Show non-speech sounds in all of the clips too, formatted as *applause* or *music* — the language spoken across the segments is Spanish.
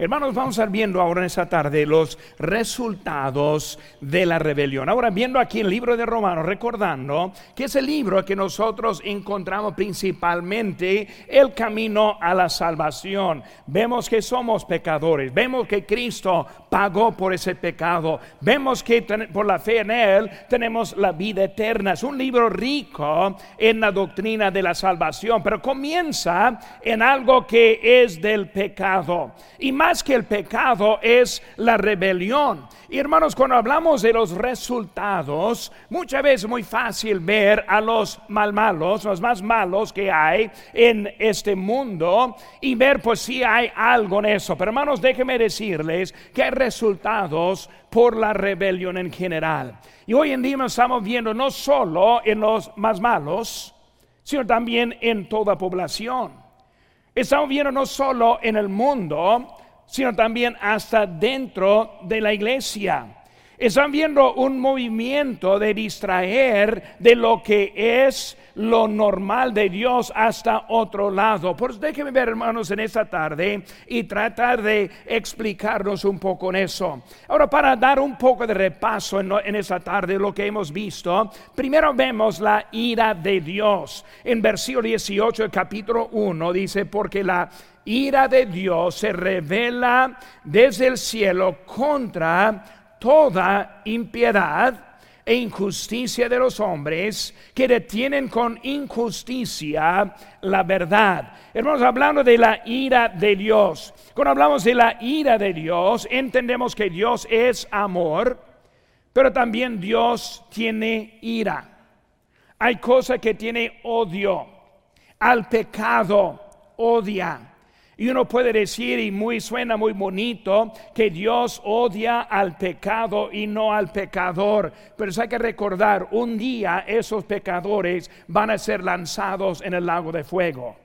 Hermanos, vamos a estar viendo ahora en esta tarde los resultados de la rebelión. Ahora, viendo aquí el libro de Romanos, recordando que es el libro que nosotros encontramos principalmente el camino a la salvación. Vemos que somos pecadores, vemos que Cristo pagó por ese pecado, vemos que por la fe en Él tenemos la vida eterna. Es un libro rico en la doctrina de la salvación, pero comienza en algo que es del pecado. Y que el pecado es la rebelión. Y hermanos, cuando hablamos de los resultados, muchas veces es muy fácil ver a los mal malos, los más malos que hay en este mundo y ver pues si hay algo en eso. Pero hermanos, déjenme decirles que hay resultados por la rebelión en general. Y hoy en día estamos viendo no solo en los más malos, sino también en toda población. Estamos viendo no solo en el mundo, sino también hasta dentro de la iglesia. Están viendo un movimiento de distraer de lo que es lo normal de Dios hasta otro lado. Por eso déjenme ver, hermanos, en esta tarde y tratar de explicarnos un poco en eso. Ahora, para dar un poco de repaso en, en esta tarde lo que hemos visto, primero vemos la ira de Dios. En versículo 18 del capítulo 1 dice, porque la ira de Dios se revela desde el cielo contra toda impiedad e injusticia de los hombres que detienen con injusticia la verdad. Hermanos, hablando de la ira de Dios. Cuando hablamos de la ira de Dios, entendemos que Dios es amor, pero también Dios tiene ira. Hay cosas que tiene odio. Al pecado odia. Y uno puede decir, y muy suena muy bonito, que Dios odia al pecado y no al pecador. Pero hay que recordar, un día esos pecadores van a ser lanzados en el lago de fuego.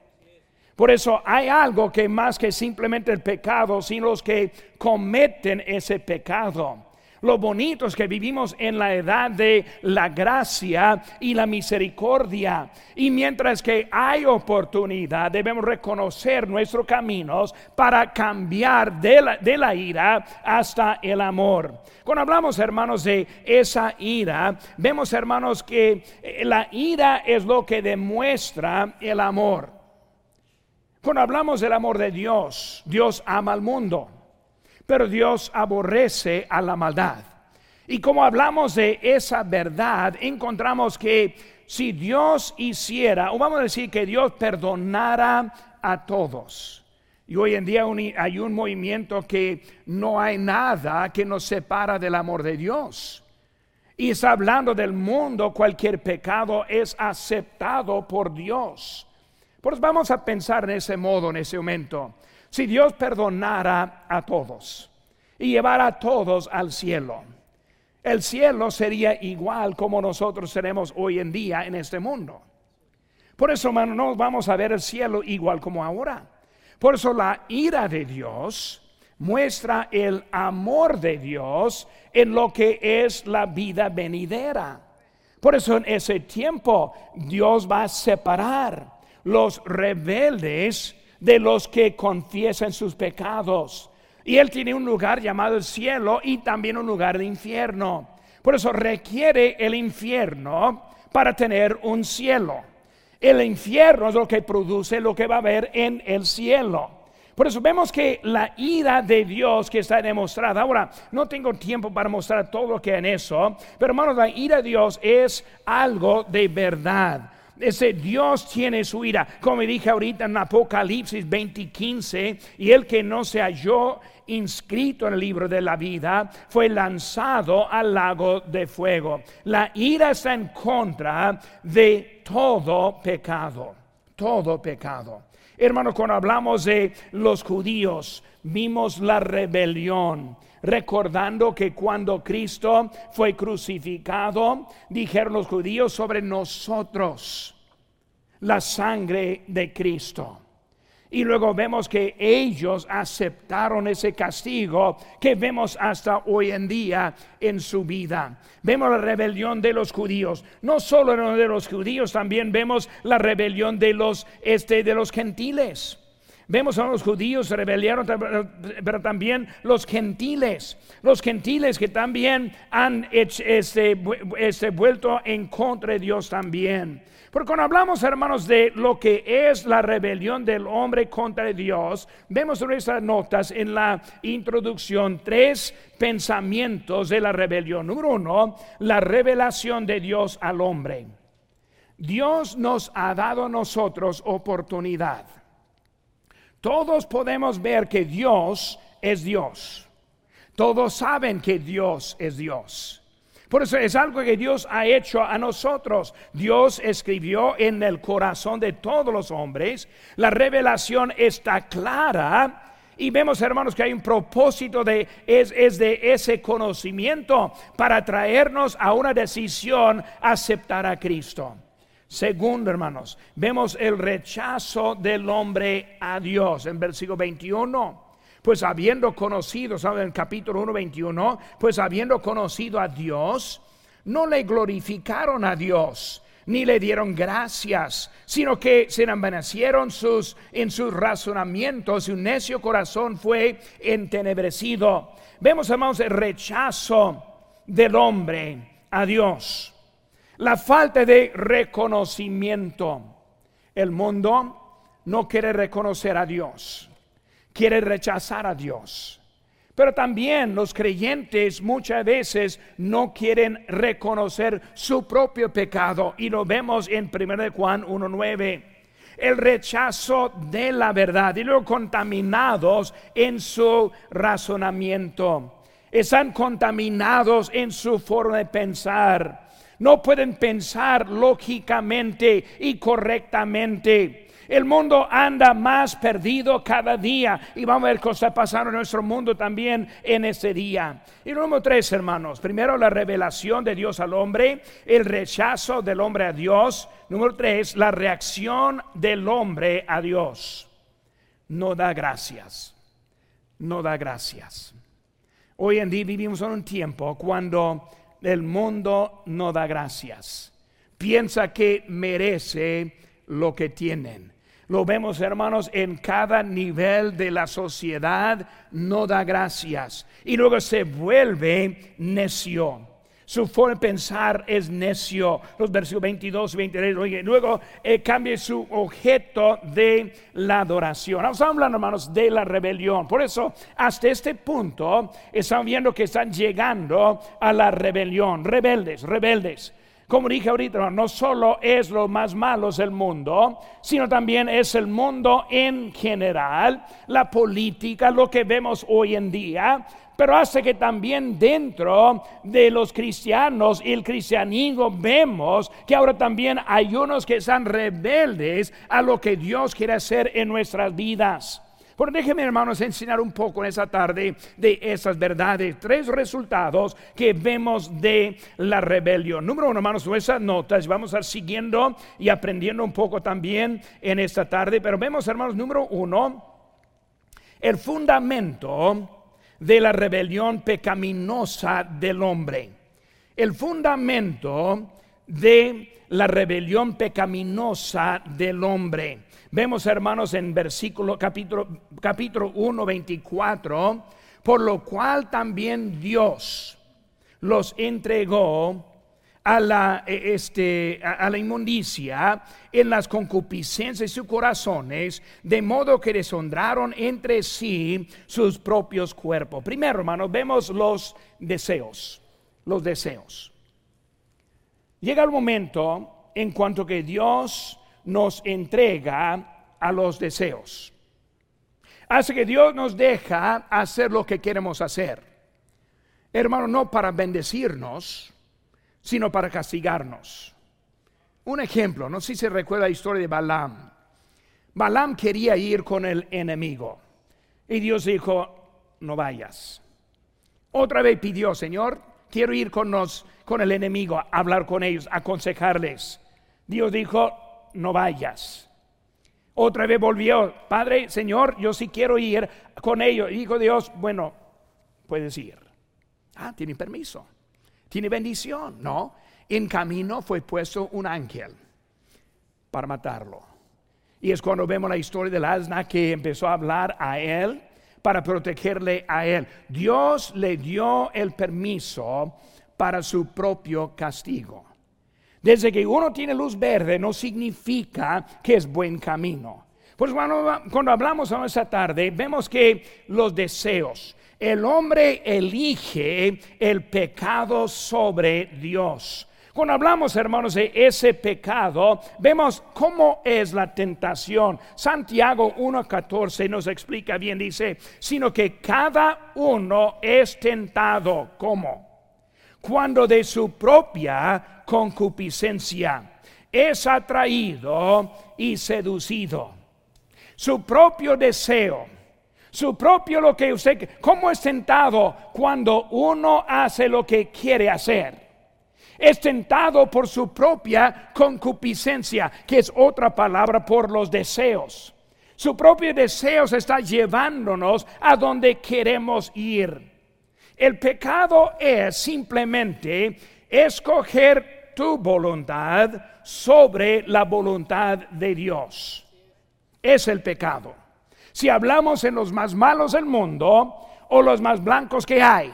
Por eso hay algo que más que simplemente el pecado, sino los que cometen ese pecado. Lo bonito es que vivimos en la edad de la gracia y la misericordia. Y mientras que hay oportunidad, debemos reconocer nuestros caminos para cambiar de la, de la ira hasta el amor. Cuando hablamos, hermanos, de esa ira, vemos, hermanos, que eh, la ira es lo que demuestra el amor. Cuando hablamos del amor de Dios, Dios ama al mundo. Pero Dios aborrece a la maldad. Y como hablamos de esa verdad, encontramos que si Dios hiciera, o vamos a decir que Dios perdonara a todos, y hoy en día hay un movimiento que no hay nada que nos separa del amor de Dios. Y está hablando del mundo, cualquier pecado es aceptado por Dios. Pues vamos a pensar en ese modo, en ese momento. Si Dios perdonara a todos y llevara a todos al cielo, el cielo sería igual como nosotros seremos hoy en día en este mundo. Por eso, hermano, no vamos a ver el cielo igual como ahora. Por eso la ira de Dios muestra el amor de Dios en lo que es la vida venidera. Por eso en ese tiempo Dios va a separar los rebeldes de los que confiesan sus pecados. Y Él tiene un lugar llamado el cielo y también un lugar de infierno. Por eso requiere el infierno para tener un cielo. El infierno es lo que produce lo que va a haber en el cielo. Por eso vemos que la ira de Dios que está demostrada. Ahora, no tengo tiempo para mostrar todo lo que hay en eso, pero hermanos, la ira de Dios es algo de verdad. Ese Dios tiene su ira. Como dije ahorita en Apocalipsis 20:15, y el que no se halló inscrito en el libro de la vida fue lanzado al lago de fuego. La ira está en contra de todo pecado, todo pecado. Hermanos, cuando hablamos de los judíos, vimos la rebelión recordando que cuando Cristo fue crucificado, dijeron los judíos sobre nosotros la sangre de Cristo. Y luego vemos que ellos aceptaron ese castigo que vemos hasta hoy en día en su vida. Vemos la rebelión de los judíos, no solo de los judíos, también vemos la rebelión de los este de los gentiles. Vemos a los judíos se rebelaron, pero también los gentiles, los gentiles que también han este, este, vuelto en contra de Dios también. Porque cuando hablamos, hermanos, de lo que es la rebelión del hombre contra Dios, vemos en nuestras notas en la introducción tres pensamientos de la rebelión. Número uno, la revelación de Dios al hombre. Dios nos ha dado a nosotros oportunidad. Todos podemos ver que Dios es Dios. Todos saben que Dios es Dios. Por eso es algo que Dios ha hecho a nosotros. Dios escribió en el corazón de todos los hombres. La revelación está clara. Y vemos, hermanos, que hay un propósito de es, es, de ese conocimiento para traernos a una decisión aceptar a Cristo. Segundo, hermanos, vemos el rechazo del hombre a Dios en versículo 21 pues habiendo conocido, ¿saben? En el capítulo 1, 21, pues habiendo conocido a Dios, no le glorificaron a Dios, ni le dieron gracias, sino que se envanecieron en sus razonamientos, su necio corazón fue entenebrecido. Vemos, hermanos, el rechazo del hombre a Dios, la falta de reconocimiento. El mundo no quiere reconocer a Dios quiere rechazar a Dios. Pero también los creyentes muchas veces no quieren reconocer su propio pecado y lo vemos en 1 Juan 1.9. El rechazo de la verdad y luego contaminados en su razonamiento. Están contaminados en su forma de pensar. No pueden pensar lógicamente y correctamente el mundo anda más perdido cada día y vamos a ver cosas pasando en nuestro mundo también en ese día. Y número tres, hermanos, primero la revelación de Dios al hombre, el rechazo del hombre a Dios. Número tres, la reacción del hombre a Dios. No da gracias, no da gracias. Hoy en día vivimos en un tiempo cuando el mundo no da gracias. Piensa que merece lo que tienen. Lo vemos, hermanos, en cada nivel de la sociedad, no da gracias. Y luego se vuelve necio. Su forma de pensar es necio. Los versículos 22 y 23. luego eh, cambia su objeto de la adoración. Estamos hablando, hermanos, de la rebelión. Por eso, hasta este punto, están viendo que están llegando a la rebelión. Rebeldes, rebeldes. Como dije ahorita, no solo es lo más malo del mundo, sino también es el mundo en general, la política, lo que vemos hoy en día, pero hace que también dentro de los cristianos y el cristianismo vemos que ahora también hay unos que están rebeldes a lo que Dios quiere hacer en nuestras vidas. Pero déjenme, hermanos, enseñar un poco en esta tarde de esas verdades. Tres resultados que vemos de la rebelión. Número uno, hermanos, nuestras notas. Vamos a ir siguiendo y aprendiendo un poco también en esta tarde. Pero vemos, hermanos, número uno, el fundamento de la rebelión pecaminosa del hombre. El fundamento de la rebelión pecaminosa del hombre. Vemos, hermanos, en versículo capítulo, capítulo 1, 24, por lo cual también Dios los entregó a la, e, este, a la inmundicia en las concupiscencias de sus corazones, de modo que deshonraron entre sí sus propios cuerpos. Primero, hermanos, vemos los deseos, los deseos. Llega el momento en cuanto que Dios nos entrega a los deseos. Hace que Dios nos deja hacer lo que queremos hacer. Hermano, no para bendecirnos, sino para castigarnos. Un ejemplo, no sé si se recuerda la historia de Balaam. Balaam quería ir con el enemigo y Dios dijo, no vayas. Otra vez pidió, Señor, quiero ir con, nos, con el enemigo, a hablar con ellos, aconsejarles. Dios dijo, no vayas. Otra vez volvió, Padre, Señor, yo sí quiero ir con ellos. Dijo Dios, bueno, puedes ir. Ah, tiene permiso. Tiene bendición. No, en camino fue puesto un ángel para matarlo. Y es cuando vemos la historia del asna que empezó a hablar a él para protegerle a él. Dios le dio el permiso para su propio castigo. Desde que uno tiene luz verde no significa que es buen camino. Pues cuando, cuando hablamos esta tarde, vemos que los deseos, el hombre elige el pecado sobre Dios. Cuando hablamos, hermanos, de ese pecado, vemos cómo es la tentación. Santiago 1.14 nos explica bien, dice, sino que cada uno es tentado. ¿Cómo? Cuando de su propia concupiscencia es atraído y seducido. Su propio deseo su propio lo que usted, ¿cómo es tentado cuando uno hace lo que quiere hacer? Es tentado por su propia concupiscencia, que es otra palabra por los deseos. Su propio deseo está llevándonos a donde queremos ir. El pecado es simplemente escoger tu voluntad sobre la voluntad de Dios. Es el pecado. Si hablamos en los más malos del mundo o los más blancos que hay,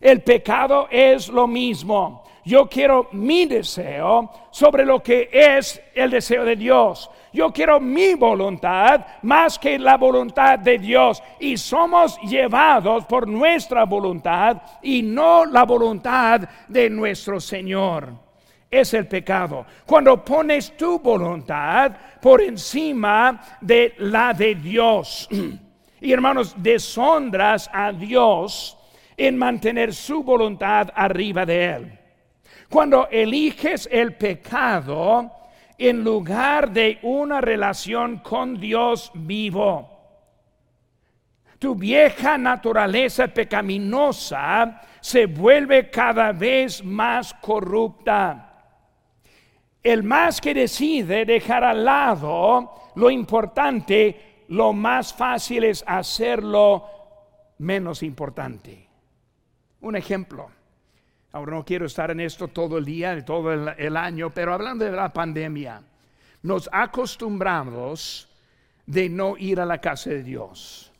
el pecado es lo mismo. Yo quiero mi deseo sobre lo que es el deseo de Dios. Yo quiero mi voluntad más que la voluntad de Dios. Y somos llevados por nuestra voluntad y no la voluntad de nuestro Señor. Es el pecado. Cuando pones tu voluntad por encima de la de Dios. *clears throat* Y hermanos, deshonras a Dios en mantener su voluntad arriba de Él. Cuando eliges el pecado en lugar de una relación con Dios vivo, tu vieja naturaleza pecaminosa se vuelve cada vez más corrupta el más que decide dejar al lado lo importante, lo más fácil es hacerlo menos importante. Un ejemplo. Ahora no quiero estar en esto todo el día, todo el, año, pero hablando de la pandemia, nos acostumbramos de no ir a la casa de Dios.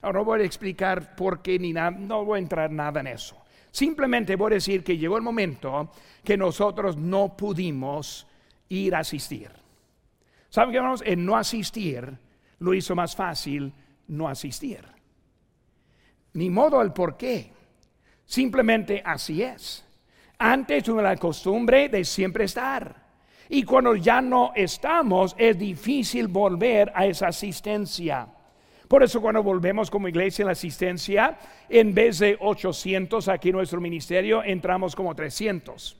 Ahora no voy a explicar por qué ni nada, no voy a entrar nada en eso. Simplemente voy a decir que llegó el momento que nosotros no pudimos ir a asistir. ¿Saben qué, hermanos? En no asistir lo hizo más fácil no asistir. Ni modo el por qué. Simplemente así es. Antes tuve la costumbre de siempre estar. Y cuando ya no estamos, es difícil volver a esa asistencia. Por eso cuando volvemos como iglesia en la asistencia, en vez de 800 aquí en nuestro ministerio, entramos como 300.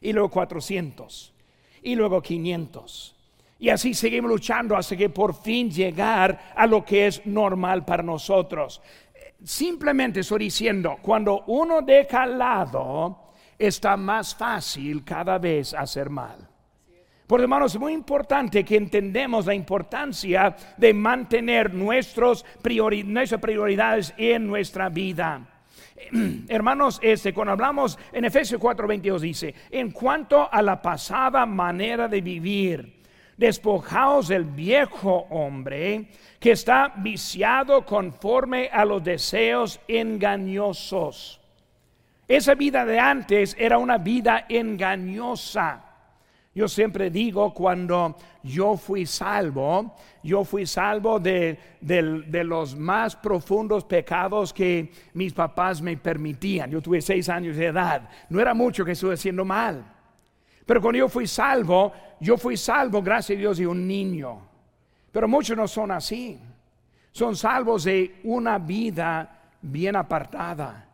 Y luego 400. Y luego 500. Y así seguimos luchando hasta que por fin llegar a lo que es normal para nosotros. Simplemente estoy diciendo, cuando uno deja al lado, está más fácil cada vez hacer mal. Por hermanos, es muy importante que entendemos la importancia de mantener nuestros nuestras prioridades en nuestra vida. *clears throat* Hermanos, este, cuando hablamos en Efesios 4:22 dice, en cuanto a la pasada manera de vivir, despojaos del viejo hombre que está viciado conforme a los deseos engañosos. Esa vida de antes era una vida engañosa. Yo siempre digo cuando yo fui salvo, yo fui salvo de, los más profundos pecados que mis papás me permitían. Yo tuve seis años de edad. No era mucho que estuve haciendo mal. Pero cuando yo fui salvo, yo fui salvo, gracias a Dios, de un niño. Pero muchos no son así. Son salvos de una vida bien apartada,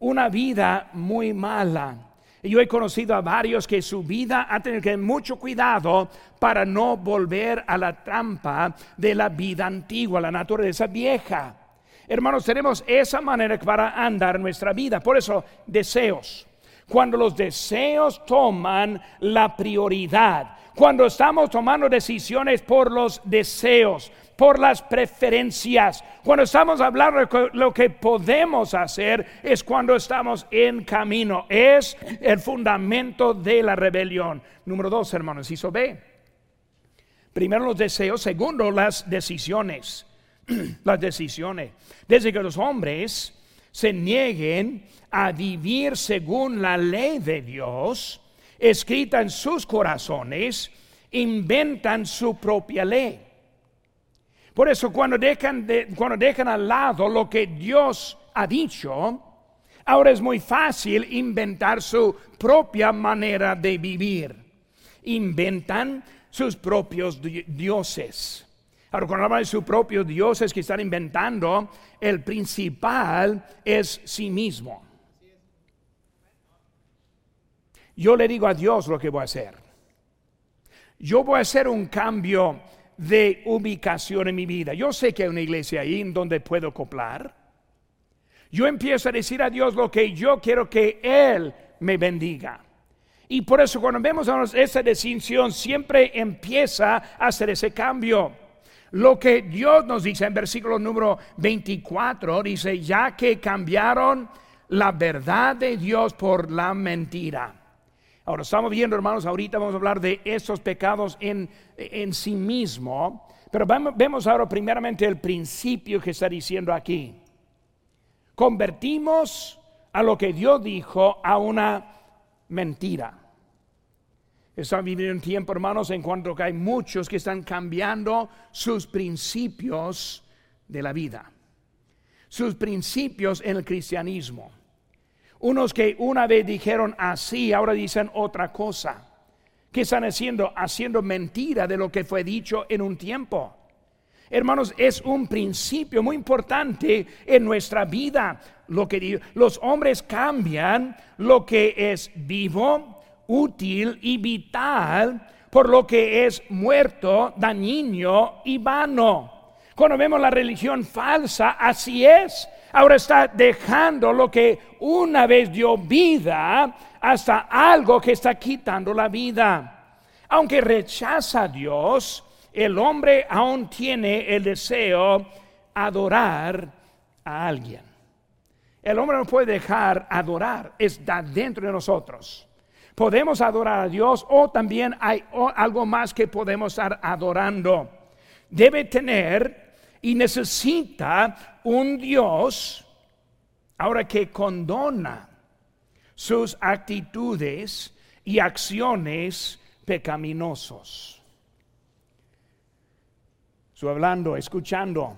una vida muy mala yo he conocido a varios que su vida ha tenido que tener mucho cuidado para no volver a la trampa de la vida antigua, la naturaleza vieja. Hermanos, tenemos esa manera para andar nuestra vida. Por eso, deseos. Cuando los deseos toman la prioridad, cuando estamos tomando decisiones por los deseos, por las preferencias. Cuando estamos hablando de lo que podemos hacer es cuando estamos en camino. Es el fundamento de la rebelión. Número dos, hermanos, hizo B. Primero los deseos, segundo las decisiones. *clears throat* las decisiones. Desde que los hombres se nieguen a vivir según la ley de Dios, escrita en sus corazones, inventan su propia ley. Por eso cuando dejan, cuando dejan al lado lo que Dios ha dicho, ahora es muy fácil inventar su propia manera de vivir. Inventan sus propios dioses. Ahora, cuando hablan de sus propios dioses que están inventando, el principal es sí mismo. Yo le digo a Dios lo que voy a hacer. Yo voy a hacer un cambio de ubicación en mi vida. Yo sé que hay una iglesia ahí en donde puedo acoplar. Yo empiezo a decir a Dios lo que yo quiero que Él me bendiga. Y por eso cuando vemos esa distinción siempre empieza a hacer ese cambio. Lo que Dios nos dice en versículo número 24, dice, ya que cambiaron la verdad de Dios por la mentira. Ahora estamos viendo, hermanos, ahorita vamos a hablar de esos pecados en, en sí mismo, pero vemos ahora primeramente el principio que está diciendo aquí. Convertimos a lo que Dios dijo a una mentira. Estamos viviendo un tiempo, hermanos, en cuanto que hay muchos que están cambiando sus principios de la vida, sus principios en el cristianismo. Unos que una vez dijeron así, ahora dicen otra cosa. ¿Qué están haciendo? Haciendo mentira de lo que fue dicho en un tiempo. Hermanos, es un principio muy importante en nuestra vida. Lo que los hombres cambian lo que es vivo, útil y vital por lo que es muerto, dañino y vano. Cuando vemos la religión falsa, así es. Ahora está dejando lo que una vez dio vida hasta algo que está quitando la vida. Aunque rechaza a Dios, el hombre aún tiene el deseo adorar a alguien. El hombre no puede dejar adorar, está dentro de nosotros. Podemos adorar a Dios o también hay algo más que podemos estar adorando. Debe tener y necesita un Dios ahora que condona sus actitudes y acciones pecaminosos. Estoy hablando, escuchando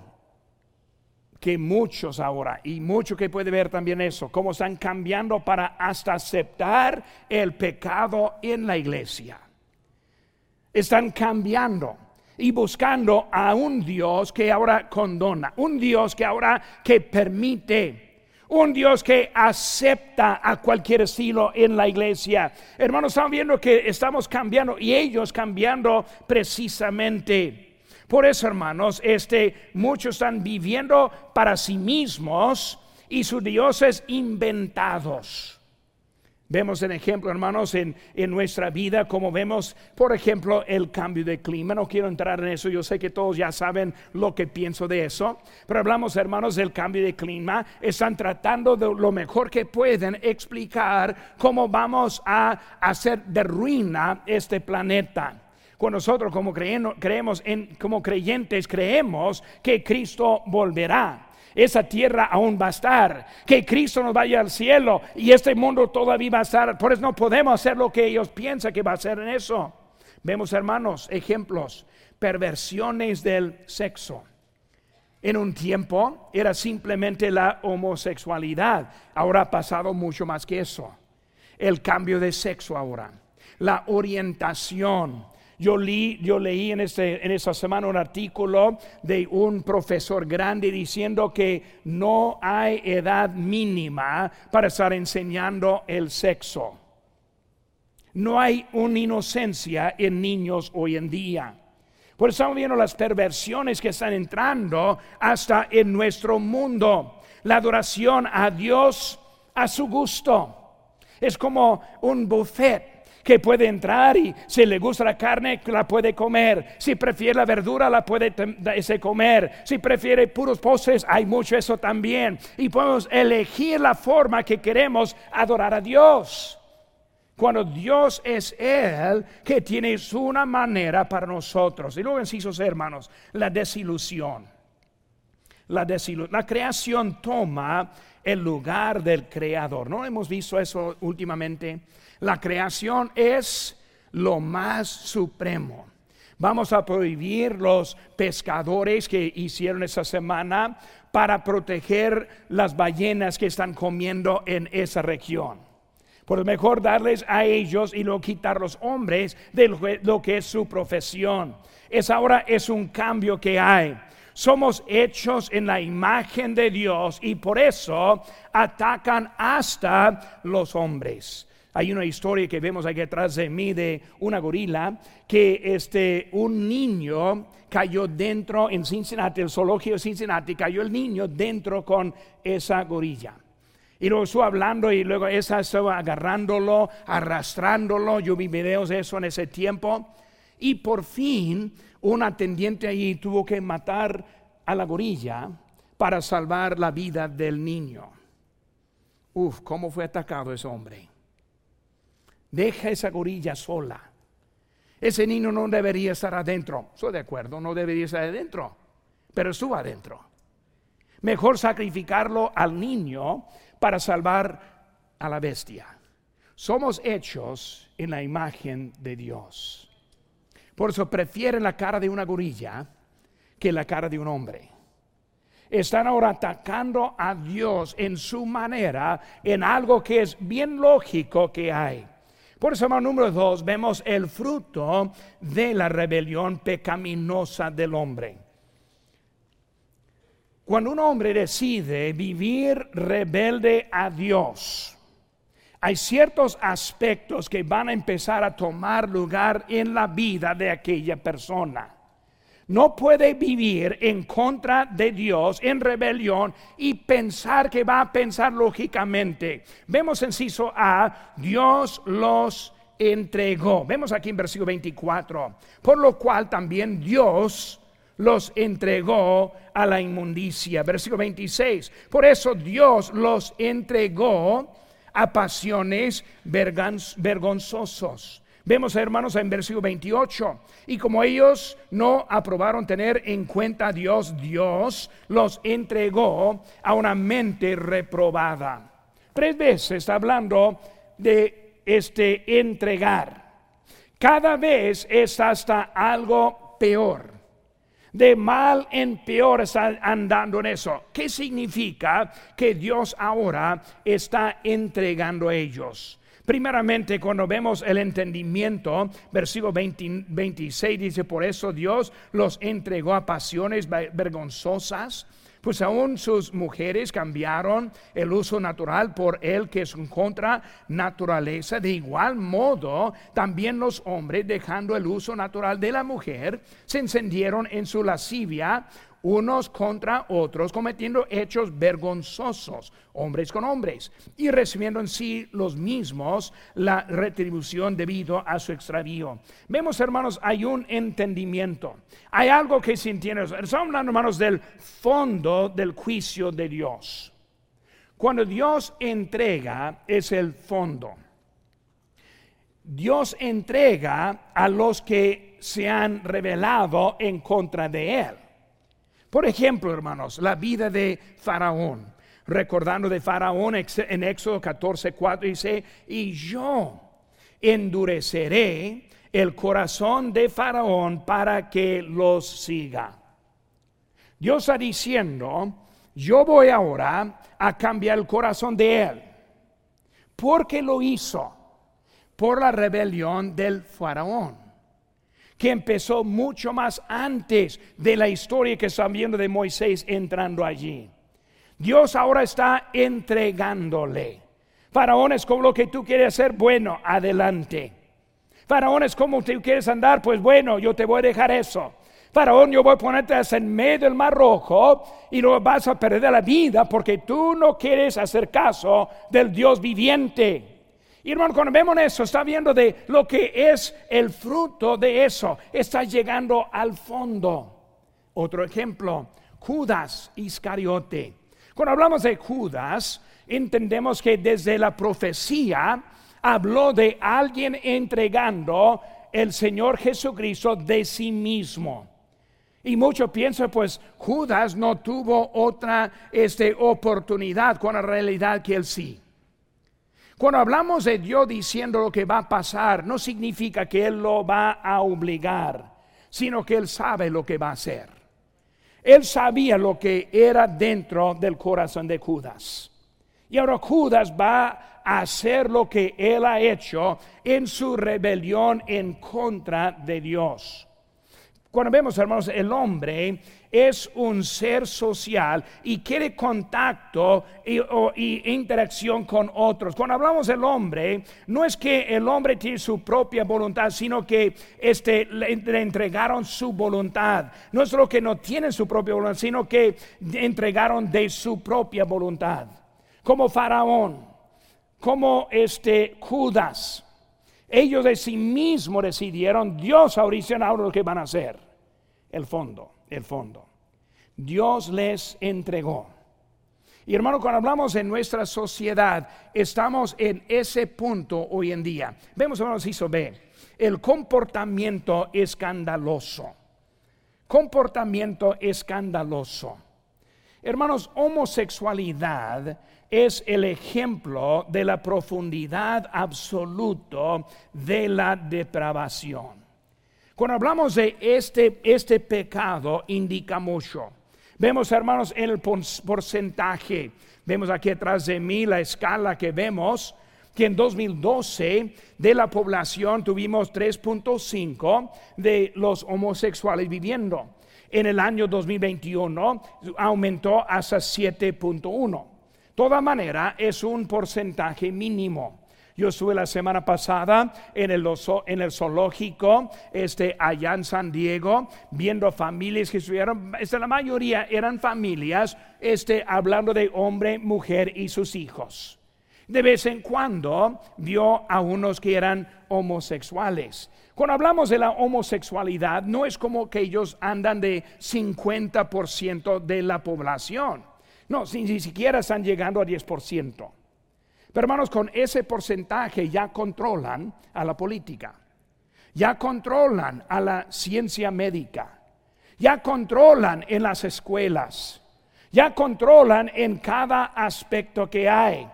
que muchos ahora, y mucho que puede ver también eso, cómo están cambiando para hasta aceptar el pecado en la iglesia. Están cambiando y buscando a un Dios que ahora condona, un Dios que ahora que permite. Un Dios que acepta a cualquier estilo en la iglesia. Hermanos, estamos viendo que estamos cambiando y ellos cambiando precisamente. Por eso, hermanos, este, muchos están viviendo para sí mismos y sus dioses inventados. Vemos en ejemplo, hermanos, en, en, nuestra vida, como vemos, por ejemplo, el cambio de clima. No quiero entrar en eso, yo sé que todos ya saben lo que pienso de eso, pero hablamos, hermanos, del cambio de clima. Están tratando de lo mejor que pueden explicar cómo vamos a hacer de ruina este planeta. Cuando nosotros como creemos en, como creyentes creemos que Cristo volverá. Esa tierra aún va a estar, que Cristo nos vaya al cielo y este mundo todavía va a estar. Por eso no podemos hacer lo que ellos piensan que va a ser en eso. Vemos, hermanos, ejemplos, perversiones del sexo. En un tiempo era simplemente la homosexualidad. Ahora ha pasado mucho más que eso. El cambio de sexo ahora. La orientación yo, leí en, este, en esa semana un artículo de un profesor grande diciendo que no hay edad mínima para estar enseñando el sexo. No hay una inocencia en niños hoy en día. Por eso estamos viendo las perversiones que están entrando hasta en nuestro mundo. La adoración a Dios a su gusto. Es como un buffet que puede entrar y si le gusta la carne, la puede comer. Si prefiere la verdura, la puede comer. Si prefiere puros postres, hay mucho eso también. Y podemos elegir la forma que queremos adorar a Dios. Cuando Dios es Él que tiene una manera para nosotros. Y luego, incisos hermanos, la desilusión. La, creación toma el lugar del creador. ¿No hemos visto eso últimamente? La creación es lo más supremo. Vamos a prohibir los pescadores que hicieron esa semana para proteger las ballenas que están comiendo en esa región. Por mejor darles a ellos y luego quitar los hombres de lo que es su profesión. Es ahora es un cambio que hay. Somos hechos en la imagen de Dios y por eso atacan hasta los hombres. Hay una historia que vemos aquí atrás de mí de una gorila que este, un niño cayó dentro en Cincinnati, el zoológico de Cincinnati, cayó el niño dentro con esa gorilla. Y luego estuvo hablando y luego esa estaba agarrándolo, arrastrándolo. Yo vi videos de eso en ese tiempo. Y por fin un atendiente allí tuvo que matar a la gorilla para salvar la vida del niño. Uf, ¿cómo fue atacado ese hombre? Deja esa gorilla sola. Ese niño no debería estar adentro. Estoy de acuerdo, no debería estar adentro, pero estuvo adentro. Mejor sacrificarlo al niño para salvar a la bestia. Somos hechos en la imagen de Dios. Por eso prefieren la cara de una gorilla que la cara de un hombre. Están ahora atacando a Dios en su manera, en algo que es bien lógico que hay. Por eso, número dos, vemos el fruto de la rebelión pecaminosa del hombre. Cuando un hombre decide vivir rebelde a Dios, hay ciertos aspectos que van a empezar a tomar lugar en la vida de aquella persona. No puede vivir en contra de Dios, en rebelión y pensar que va a pensar lógicamente. Vemos en Ciso A, Dios los entregó. Vemos aquí en versículo 24. Por lo cual también Dios los entregó a la inmundicia. Versículo 26. Por eso Dios los entregó a pasiones vergonzosos Vemos, hermanos, en versículo 28. Y como ellos no aprobaron tener en cuenta a Dios, Dios los entregó a una mente reprobada. Tres veces está hablando de este entregar. Cada vez es hasta algo peor. De mal en peor está andando en eso. ¿Qué significa que Dios ahora está entregando a ellos? Primeramente, cuando vemos el entendimiento, versículo 26 dice, por eso Dios los entregó a pasiones vergonzosas, pues aún sus mujeres cambiaron el uso natural por el que es contra naturaleza. De igual modo, también los hombres, dejando el uso natural de la mujer, se encendieron en su lascivia unos contra otros, cometiendo hechos vergonzosos, hombres con hombres, y recibiendo en sí los mismos la retribución debido a su extravío. Vemos, hermanos, hay un entendimiento, hay algo que se entiende. Estamos hablando, hermanos, del fondo del juicio de Dios. Cuando Dios entrega, es el fondo. Dios entrega a los que se han revelado en contra de Él. Por ejemplo, hermanos, la vida de Faraón. Recordando de Faraón en Éxodo 14, 4 dice, y yo endureceré el corazón de Faraón para que los siga. Dios está diciendo, yo voy ahora a cambiar el corazón de él. ¿Por qué lo hizo? Por la rebelión del faraón que empezó mucho más antes de la historia que están viendo de Moisés entrando allí. Dios ahora está entregándole. Faraón es como lo que tú quieres hacer, bueno, adelante. Faraón es como tú quieres andar, pues bueno, yo te voy a dejar eso. Faraón, yo voy a ponerte en medio del mar rojo y no vas a perder la vida porque tú no quieres hacer caso del Dios viviente. Y hermano, cuando vemos eso, está viendo de lo que es el fruto de eso. Está llegando al fondo. Otro ejemplo, Judas Iscariote. Cuando hablamos de Judas, entendemos que desde la profecía habló de alguien entregando el Señor Jesucristo de sí mismo. Y muchos piensan, pues Judas no tuvo otra este, oportunidad con la realidad que él sí. Cuando hablamos de Dios diciendo lo que va a pasar, no significa que Él lo va a obligar, sino que Él sabe lo que va a hacer. Él sabía lo que era dentro del corazón de Judas. Y ahora Judas va a hacer lo que Él ha hecho en su rebelión en contra de Dios. Cuando vemos, hermanos, el hombre es un ser social y quiere contacto y, interacción con otros. Cuando hablamos del hombre, no es que el hombre tiene su propia voluntad, sino que este, le, entregaron su voluntad. No es lo que no tienen su propia voluntad, sino que entregaron de su propia voluntad. Como Faraón, como este Judas. Ellos de sí mismos decidieron, Dios ahora lo que van a hacer el fondo, el fondo. Dios les entregó. Y hermano, cuando hablamos en nuestra sociedad, estamos en ese punto hoy en día. Vemos, hermanos, hizo B, el comportamiento escandaloso. Comportamiento escandaloso. Hermanos, homosexualidad es el ejemplo de la profundidad absoluta de la depravación. Cuando hablamos de este, este pecado, indica mucho. Vemos, hermanos, el porcentaje. Vemos aquí atrás de mí la escala que vemos, que en 2012 de la población tuvimos 3.5 de los homosexuales viviendo. En el año 2021 aumentó hasta 7.1. De toda manera, es un porcentaje mínimo. Yo estuve la semana pasada en el, en el zoológico este, allá en San Diego, viendo familias que estuvieron, este, la mayoría eran familias este, hablando de hombre, mujer y sus hijos. De vez en cuando vio a unos que eran homosexuales. Cuando hablamos de la homosexualidad, no es como que ellos andan de 50% de la población. No, ni siquiera están llegando a 10%. Pero hermanos, con ese porcentaje ya controlan a la política, ya controlan a la ciencia médica, ya controlan en las escuelas, ya controlan en cada aspecto que hay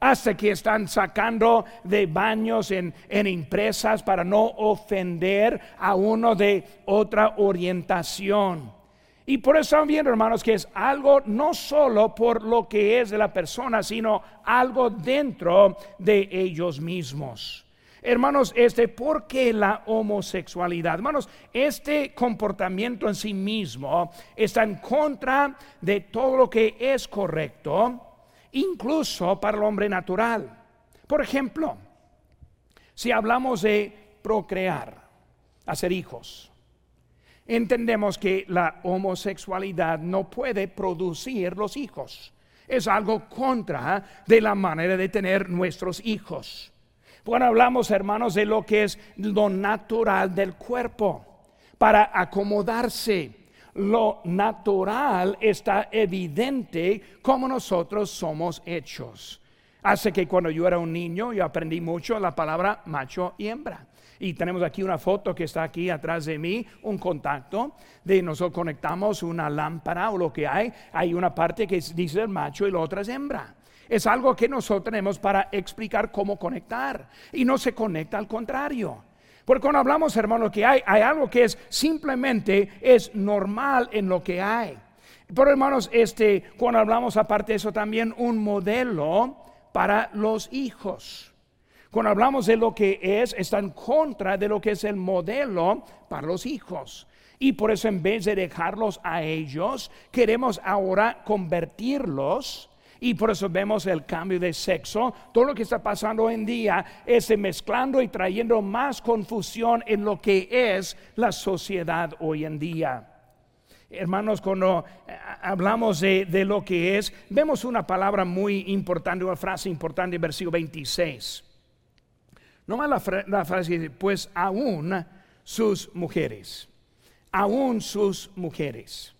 hasta que están sacando de baños en, en, empresas para no ofender a uno de otra orientación. Y por eso estamos viendo, hermanos, que es algo no solo por lo que es de la persona, sino algo dentro de ellos mismos. Hermanos, este, ¿por qué la homosexualidad? Hermanos, este comportamiento en sí mismo está en contra de todo lo que es correcto, incluso para el hombre natural. Por ejemplo, si hablamos de procrear, hacer hijos, entendemos que la homosexualidad no puede producir los hijos. Es algo contra de la manera de tener nuestros hijos. Cuando hablamos, hermanos, de lo que es lo natural del cuerpo, para acomodarse, lo natural está evidente como nosotros somos hechos. Hace que cuando yo era un niño yo aprendí mucho la palabra macho y hembra. Y tenemos aquí una foto que está aquí atrás de mí, un contacto de nosotros conectamos una lámpara o lo que hay. Hay una parte que dice el macho y la otra es hembra. Es algo que nosotros tenemos para explicar cómo conectar. Y no se conecta al contrario. Porque cuando hablamos, hermano, que hay, hay algo que es simplemente es normal en lo que hay. Pero hermanos, este, cuando hablamos aparte de eso también un modelo para los hijos. Cuando hablamos de lo que es, está en contra de lo que es el modelo para los hijos. Y por eso en vez de dejarlos a ellos, queremos ahora convertirlos. Y por eso vemos el cambio de sexo. Todo lo que está pasando hoy en día es mezclando y trayendo más confusión en lo que es la sociedad hoy en día. Hermanos, cuando eh, hablamos de, de, lo que es, vemos una palabra muy importante, una frase importante en versículo 26. No más la, frase dice, pues aún sus mujeres, aún sus mujeres.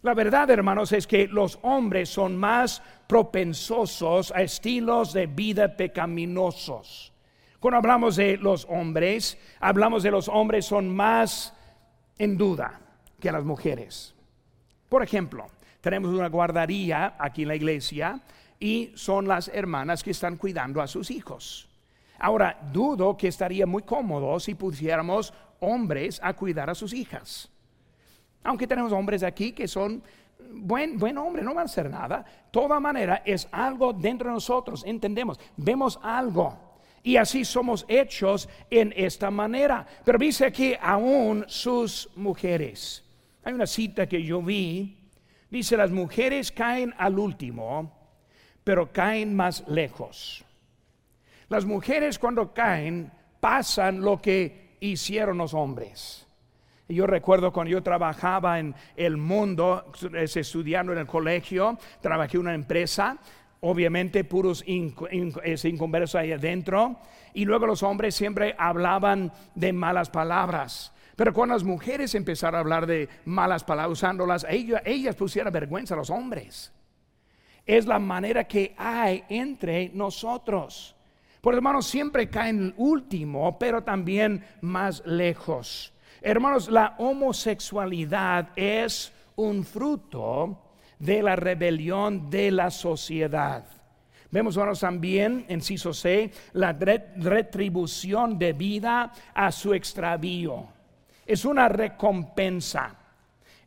La verdad, hermanos, es que los hombres son más propensosos a estilos de vida pecaminosos. Cuando hablamos de los hombres, hablamos de los hombres son más en duda que las mujeres. Por ejemplo, tenemos una guardería aquí en la iglesia y son las hermanas que están cuidando a sus hijos. Ahora, dudo que estaría muy cómodo si pusiéramos hombres a cuidar a sus hijas. Aunque tenemos hombres aquí que son buen, buen hombre, no van a hacer nada. Toda manera es algo dentro de nosotros, entendemos, vemos algo. Y así somos hechos en esta manera. Pero dice aquí aún sus mujeres. Hay una cita que yo vi. Dice, las mujeres caen al último, pero caen más lejos. Las mujeres cuando caen pasan lo que hicieron los hombres. Yo recuerdo cuando yo trabajaba en el mundo, estudiando en el colegio, trabajé en una empresa, obviamente puros inconversos ahí adentro, y luego los hombres siempre hablaban de malas palabras. Pero cuando las mujeres empezaron a hablar de malas palabras, usándolas, ellas, ellas pusieron vergüenza a los hombres. Es la manera que hay entre nosotros. Por hermanos, siempre caen último, pero también más lejos. Hermanos, la homosexualidad es un fruto de la rebelión de la sociedad. Vemos, hermanos, también, en Ciso C, la retribución debida a su extravío. Es una recompensa.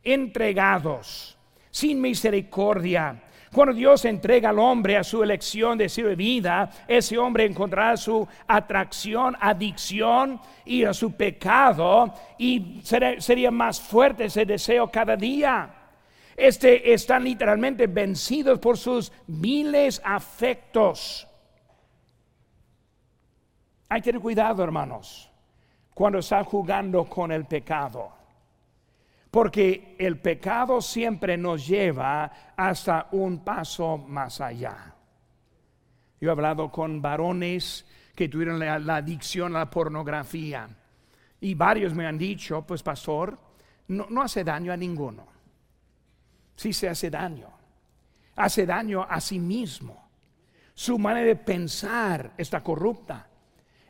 Entregados, sin misericordia, cuando Dios entrega al hombre a su elección de su vida, ese hombre encontrará su atracción, adicción y a su pecado y sería más fuerte ese deseo cada día. Este están literalmente vencidos por sus miles afectos. Hay que tener cuidado, hermanos, cuando está jugando con el pecado. Porque el pecado siempre nos lleva hasta un paso más allá. Yo he hablado con varones que tuvieron la, adicción a la pornografía y varios me han dicho, pues pastor, no, no hace daño a ninguno. Sí se hace daño. Hace daño a sí mismo. Su manera de pensar está corrupta.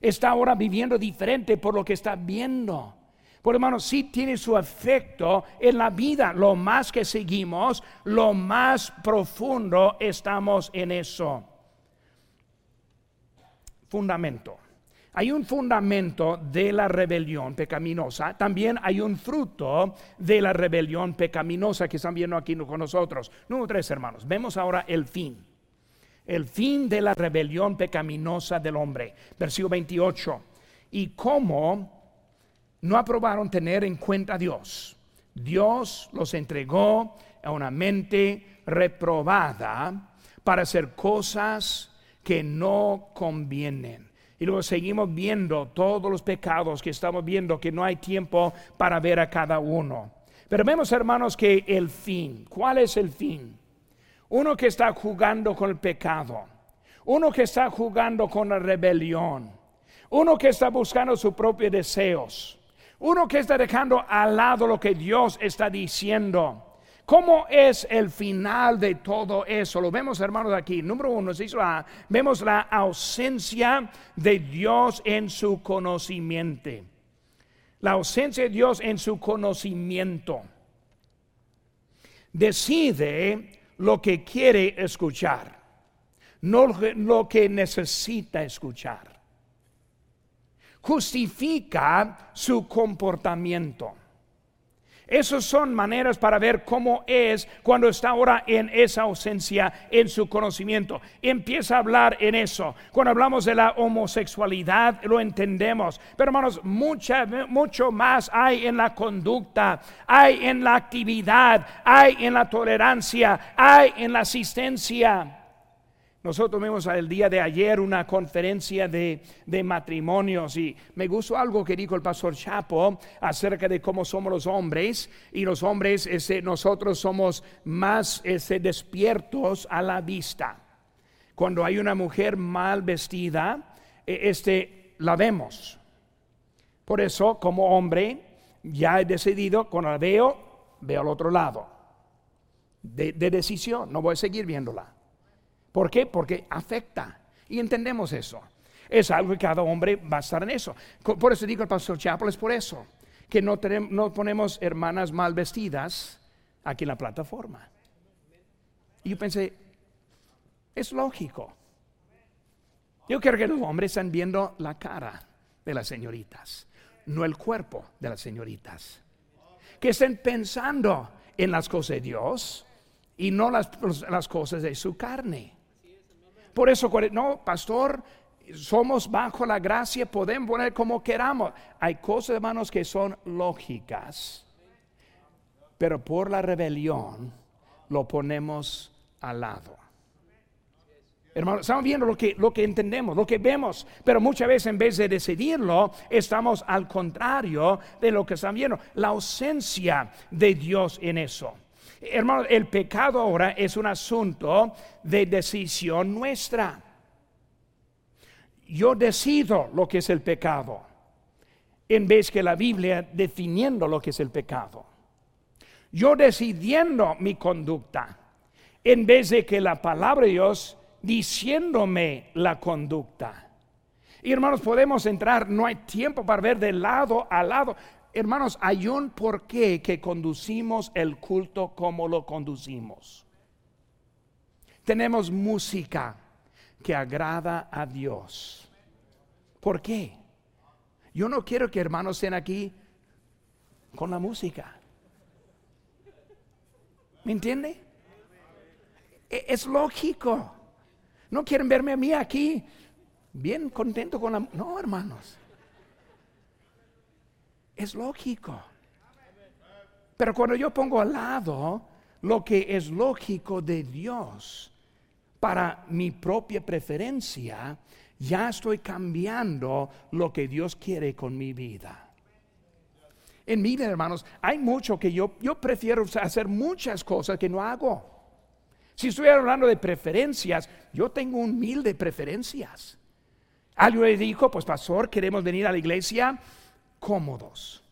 Está ahora viviendo diferente por lo que está viendo. Por hermano, sí tiene su efecto en la vida. Lo más que seguimos, lo más profundo estamos en eso. Fundamento. Hay un fundamento de la rebelión pecaminosa, también hay un fruto de la rebelión pecaminosa que están viendo aquí con nosotros. Número tres, hermanos, vemos ahora el fin. El fin de la rebelión pecaminosa del hombre. Versículo 28. Y cómo no aprobaron tener en cuenta a Dios. Dios los entregó a una mente reprobada para hacer cosas que no convienen. Y luego seguimos viendo todos los pecados que estamos viendo, que no hay tiempo para ver a cada uno. Pero vemos, hermanos, que el fin, ¿cuál es el fin? Uno que está jugando con el pecado, uno que está jugando con la rebelión, uno que está buscando sus propios deseos uno que está dejando al lado lo que Dios está diciendo. ¿Cómo es el final de todo eso? Lo vemos, hermanos, aquí. Número uno, vemos la ausencia de Dios en su conocimiento. La ausencia de Dios en su conocimiento. Decide lo que quiere escuchar, no lo que necesita escuchar justifica su comportamiento. Esas son maneras para ver cómo es cuando está ahora en esa ausencia en su conocimiento. Empieza a hablar en eso. Cuando hablamos de la homosexualidad lo entendemos. Pero hermanos, mucha, mucho más hay en la conducta, hay en la actividad, hay en la tolerancia, hay en la asistencia. Nosotros vimos el día de ayer una conferencia de, matrimonios y me gustó algo que dijo el pastor Chapo acerca de cómo somos los hombres y los hombres, ese, nosotros somos más ese, despiertos a la vista. Cuando hay una mujer mal vestida, e, este, la vemos. Por eso, como hombre, ya he decidido, cuando la veo, veo al otro lado. de decisión, no voy a seguir viéndola. ¿Por qué? Porque afecta. Y entendemos eso. es algo que cada hombre va a estar en eso. Por eso digo el pastor Chapo, es por eso que no, tenemos, no ponemos hermanas mal vestidas aquí en la plataforma. Y yo pensé, es lógico. Yo quiero que los hombres estén viendo la cara de las señoritas, no el cuerpo de las señoritas. Que estén pensando en las cosas de Dios y no las cosas de su carne. Por eso, no, pastor, somos bajo la gracia, podemos poner como queramos. Hay cosas, hermanos, que son lógicas, pero por la rebelión lo ponemos al lado. Hermanos, estamos viendo lo que, lo que entendemos, lo que vemos, pero muchas veces en vez de decidirlo, estamos al contrario de lo que estamos viendo, la ausencia de Dios en eso. Hermanos, el pecado ahora es un asunto de decisión nuestra. Yo decido lo que es el pecado, en vez que la Biblia definiendo lo que es el pecado. Yo decidiendo mi conducta, en vez de que la palabra de Dios diciéndome la conducta. Y hermanos, podemos entrar, no hay tiempo para ver de lado a lado. Hermanos, hay un porqué que conducimos el culto como lo conducimos. Tenemos música que agrada a Dios. ¿Por qué? Yo no quiero que hermanos estén aquí con la música. ¿Me entiende? E, es lógico. No quieren verme a mí aquí bien contento con la... No, hermanos. Es lógico. Pero cuando yo pongo al lado lo que es lógico de Dios para mi propia preferencia, ya estoy cambiando lo que Dios quiere con mi vida. En vida, hermanos, hay mucho que yo, yo prefiero hacer muchas cosas que no hago. Si estuviera hablando de preferencias, yo tengo un mil de preferencias. Alguien le dijo, pues pastor, queremos venir a la iglesia cómodos.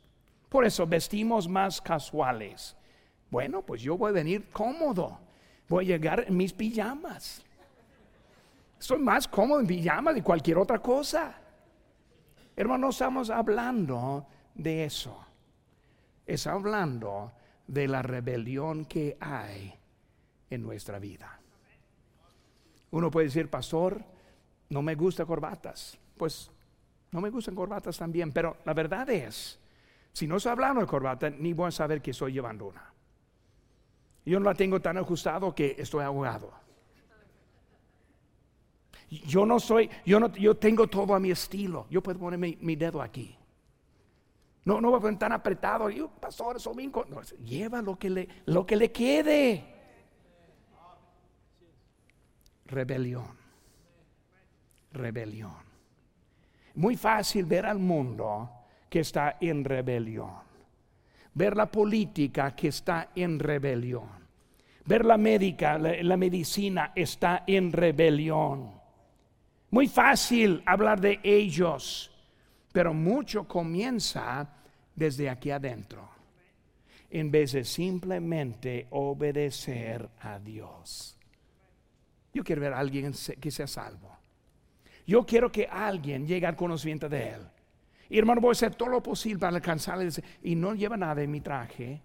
Por eso vestimos más casuales. Bueno, pues yo voy a venir cómodo. Voy a llegar en mis pijamas. Estoy más cómodo en pijamas de cualquier otra cosa. Hermanos, estamos hablando de eso. Es hablando de la rebelión que hay en nuestra vida. Uno puede decir, pastor, no me gusta corbatas. Pues no me gustan corbatas también, pero la verdad es, si no estoy hablando de corbata, ni voy a saber que estoy llevando una. Yo no la tengo tan ajustado que estoy ahogado. Yo no soy, yo no, yo tengo todo a mi estilo. Yo puedo poner mi, dedo aquí. No, no voy a poner tan apretado. Yo, pastor, domingo. No, lleva lo que le, lo que le quede rebelión. Rebelión. Muy fácil ver al mundo que está en rebelión. Ver la política que está en rebelión. Ver la médica, la, medicina está en rebelión. Muy fácil hablar de ellos, pero mucho comienza desde aquí adentro, en vez de simplemente obedecer a Dios. Yo quiero ver a alguien que sea salvo. Yo quiero que alguien llegue al conocimiento de Él. Y hermano, voy a hacer todo lo posible para alcanzarle. Y no lleva nada en mi traje.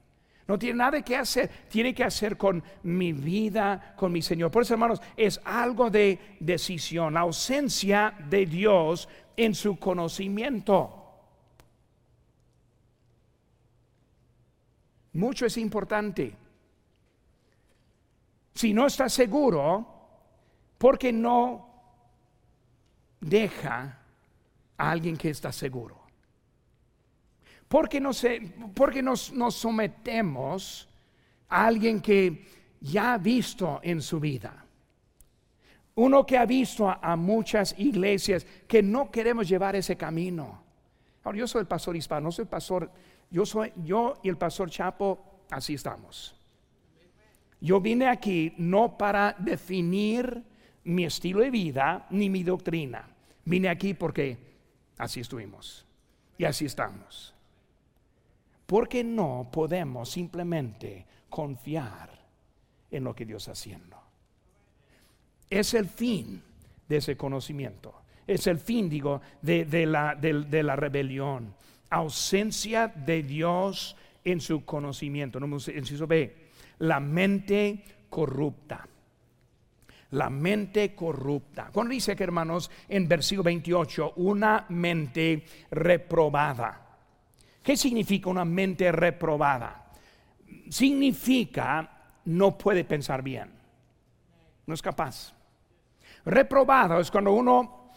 No tiene nada que hacer. Tiene que hacer con mi vida, con mi Señor. Por eso, hermanos, es algo de decisión. La ausencia de Dios en su conocimiento. Mucho es importante. Si no está seguro, porque no deja a alguien que está seguro. Porque, no porque nos, nos sometemos a alguien que ya ha visto en su vida. Uno que ha visto a, muchas iglesias que no queremos llevar ese camino. Ahora, yo soy el pastor hispano, no soy el pastor, yo soy yo y el pastor Chapo, así estamos. Yo vine aquí no para definir mi estilo de vida ni mi doctrina. Vine aquí porque así estuvimos y así estamos. Porque no podemos simplemente confiar en lo que Dios está haciendo. Es el fin de ese conocimiento. Es el fin, digo, de, la, de la rebelión. Ausencia de Dios en su conocimiento. Inciso B, la mente corrupta. La mente corrupta. Cuando dice que, hermanos, en versículo 28, una mente reprobada. ¿Qué significa una mente reprobada? Significa no puede pensar bien. No es capaz. Reprobado es cuando uno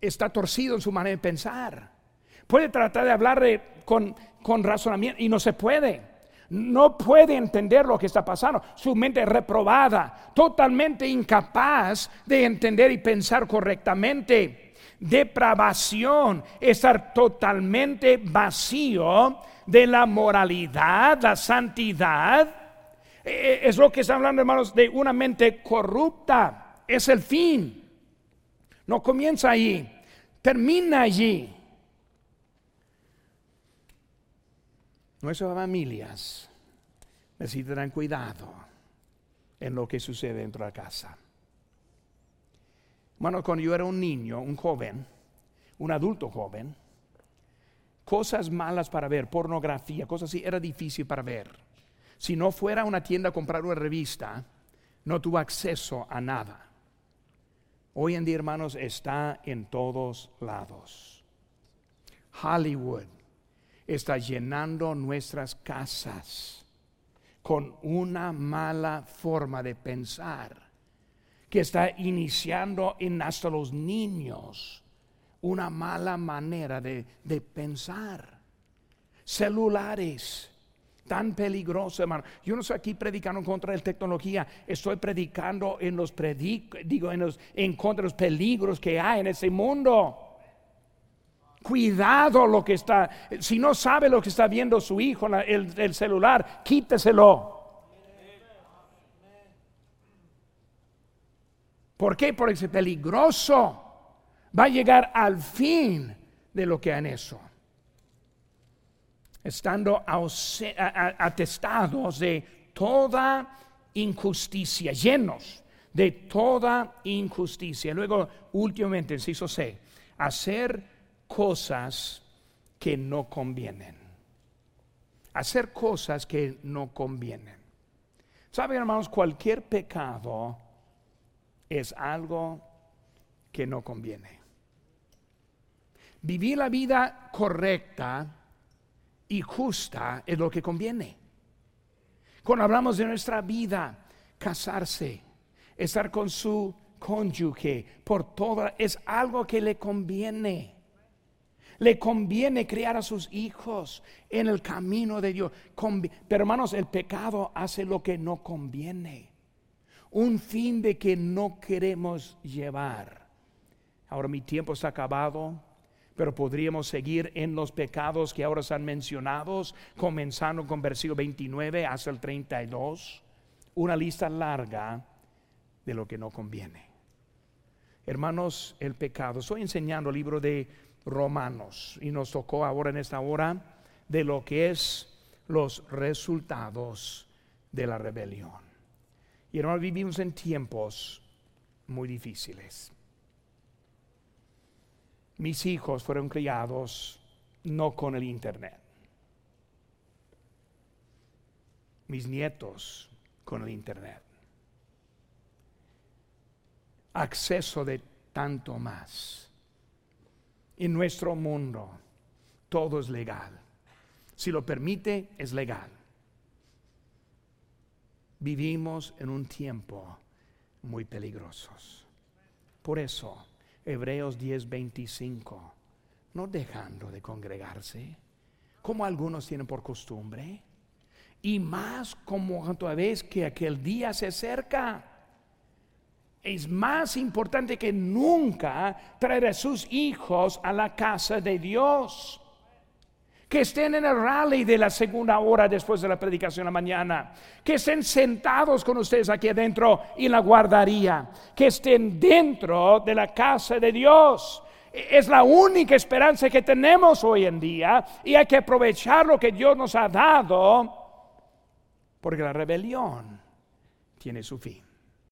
está torcido en su manera de pensar. Puede tratar de hablar con, con razonamiento y no se puede. No puede entender lo que está pasando. Su mente reprobada, totalmente incapaz de entender y pensar correctamente. Depravación, estar totalmente vacío de la moralidad, la santidad. E, e, es lo que está hablando, hermanos, de una mente corrupta. Es el fin. No comienza allí, termina allí. Nuestras familias necesitarán cuidado en lo que sucede dentro de la casa. Bueno, cuando yo era un niño, un joven, un adulto joven, cosas malas para ver, pornografía, cosas así, era difícil para ver. Si no fuera a una tienda a comprar una revista, no tuvo acceso a nada. Hoy en día, hermanos, está en todos lados. Hollywood, está llenando nuestras casas con una mala forma de pensar que está iniciando en hasta los niños una mala manera de, pensar. Celulares tan peligrosos, hermano. Yo no estoy aquí predicando contra la tecnología, estoy predicando en los digo en los en contra de los peligros que hay en ese mundo. Cuidado lo que está, si no sabe lo que está viendo su hijo en el, celular, quíteselo. ¿Por qué? Porque es peligroso. Va a llegar al fin de lo que en eso. Estando atestados de toda injusticia, llenos de toda injusticia. Luego, últimamente, inciso C, hacer cosas que no convienen. Hacer cosas que no convienen. ¿Saben, hermanos? Cualquier pecado es algo que no conviene. Vivir la vida correcta y justa es lo que conviene. Cuando hablamos de nuestra vida, casarse, estar con su cónyuge por toda, es algo que le conviene. Le conviene criar a sus hijos en el camino de Dios. Pero hermanos, el pecado hace lo que no conviene. Un fin de que no queremos llevar. Ahora mi tiempo está acabado, pero podríamos seguir en los pecados que ahora están mencionados, comenzando con versículo 29 hasta el 32. Una lista larga de lo que no conviene. Hermanos, el pecado. Estoy enseñando el libro de Romanos. Y nos tocó ahora en esta hora de lo que es los resultados de la rebelión. Y ahora vivimos en tiempos muy difíciles. Mis hijos fueron criados no con el Internet. Mis nietos con el Internet. Acceso de tanto más en nuestro mundo todo es legal. Si lo permite, es legal. Vivimos en un tiempo muy peligrosos. Por eso, Hebreos 10:25, no dejando de congregarse, como algunos tienen por costumbre, y más como toda vez que aquel día se acerca es más importante que nunca traer a sus hijos a la casa de Dios. Que estén en el rally de la segunda hora después de la predicación de la mañana. Que estén sentados con ustedes aquí adentro y la guardaría. Que estén dentro de la casa de Dios. Es la única esperanza que tenemos hoy en día y hay que aprovechar lo que Dios nos ha dado porque la rebelión tiene su fin.